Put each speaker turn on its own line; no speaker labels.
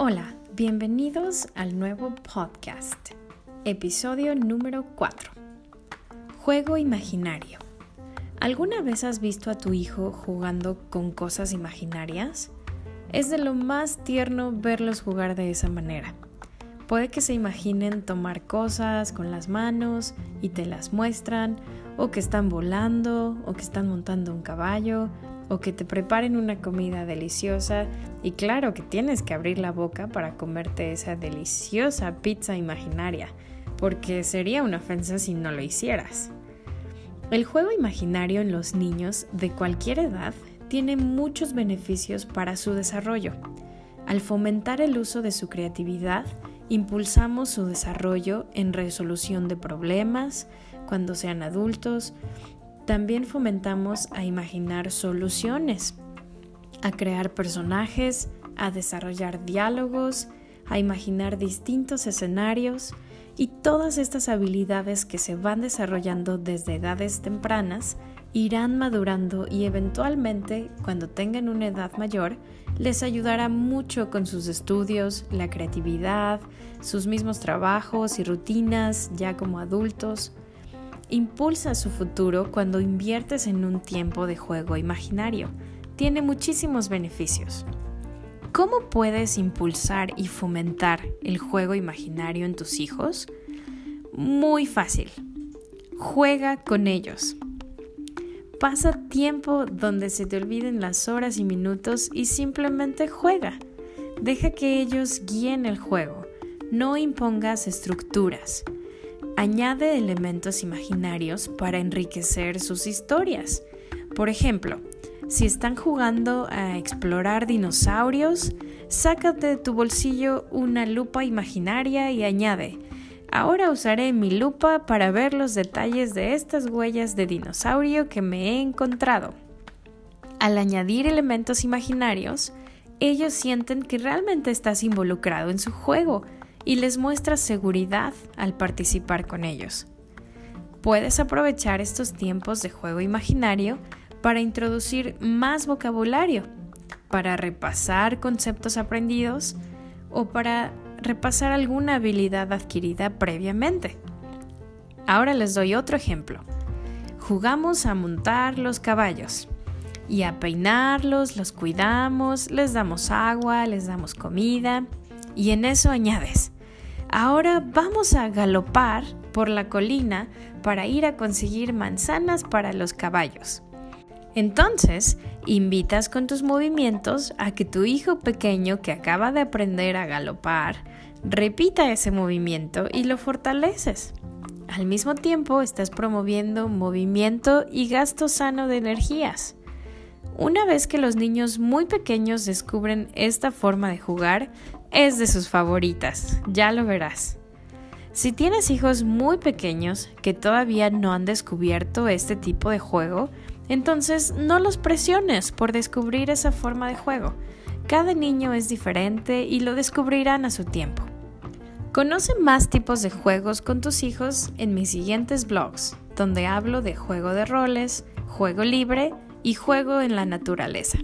Hola, bienvenidos al nuevo podcast, episodio número 4. Juego imaginario. ¿Alguna vez has visto a tu hijo jugando con cosas imaginarias? Es de lo más tierno verlos jugar de esa manera. Puede que se imaginen tomar cosas con las manos y te las muestran, o que están volando, o que están montando un caballo, o que te preparen una comida deliciosa y claro que tienes que abrir la boca para comerte esa deliciosa pizza imaginaria, porque sería una ofensa si no lo hicieras. El juego imaginario en los niños de cualquier edad tiene muchos beneficios para su desarrollo. Al fomentar el uso de su creatividad, impulsamos su desarrollo en resolución de problemas cuando sean adultos, también fomentamos a imaginar soluciones, a crear personajes, a desarrollar diálogos, a imaginar distintos escenarios y todas estas habilidades que se van desarrollando desde edades tempranas irán madurando y eventualmente, cuando tengan una edad mayor, les ayudará mucho con sus estudios, la creatividad, sus mismos trabajos y rutinas ya como adultos. Impulsa su futuro cuando inviertes en un tiempo de juego imaginario. Tiene muchísimos beneficios. ¿Cómo puedes impulsar y fomentar el juego imaginario en tus hijos? Muy fácil. Juega con ellos. Pasa tiempo donde se te olviden las horas y minutos y simplemente juega. Deja que ellos guíen el juego. No impongas estructuras. Añade elementos imaginarios para enriquecer sus historias. Por ejemplo, si están jugando a explorar dinosaurios, sácate de tu bolsillo una lupa imaginaria y añade, ahora usaré mi lupa para ver los detalles de estas huellas de dinosaurio que me he encontrado. Al añadir elementos imaginarios, ellos sienten que realmente estás involucrado en su juego y les muestras seguridad al participar con ellos. Puedes aprovechar estos tiempos de juego imaginario para introducir más vocabulario, para repasar conceptos aprendidos o para repasar alguna habilidad adquirida previamente. Ahora les doy otro ejemplo. Jugamos a montar los caballos y a peinarlos, los cuidamos, les damos agua, les damos comida y en eso añades, Ahora vamos a galopar por la colina para ir a conseguir manzanas para los caballos. Entonces, invitas con tus movimientos a que tu hijo pequeño que acaba de aprender a galopar repita ese movimiento y lo fortaleces. Al mismo tiempo, estás promoviendo movimiento y gasto sano de energías. Una vez que los niños muy pequeños descubren esta forma de jugar, es de sus favoritas, ya lo verás. Si tienes hijos muy pequeños que todavía no han descubierto este tipo de juego, entonces no los presiones por descubrir esa forma de juego. Cada niño es diferente y lo descubrirán a su tiempo. Conoce más tipos de juegos con tus hijos en mis siguientes blogs, donde hablo de juego de roles, juego libre y juego en la naturaleza.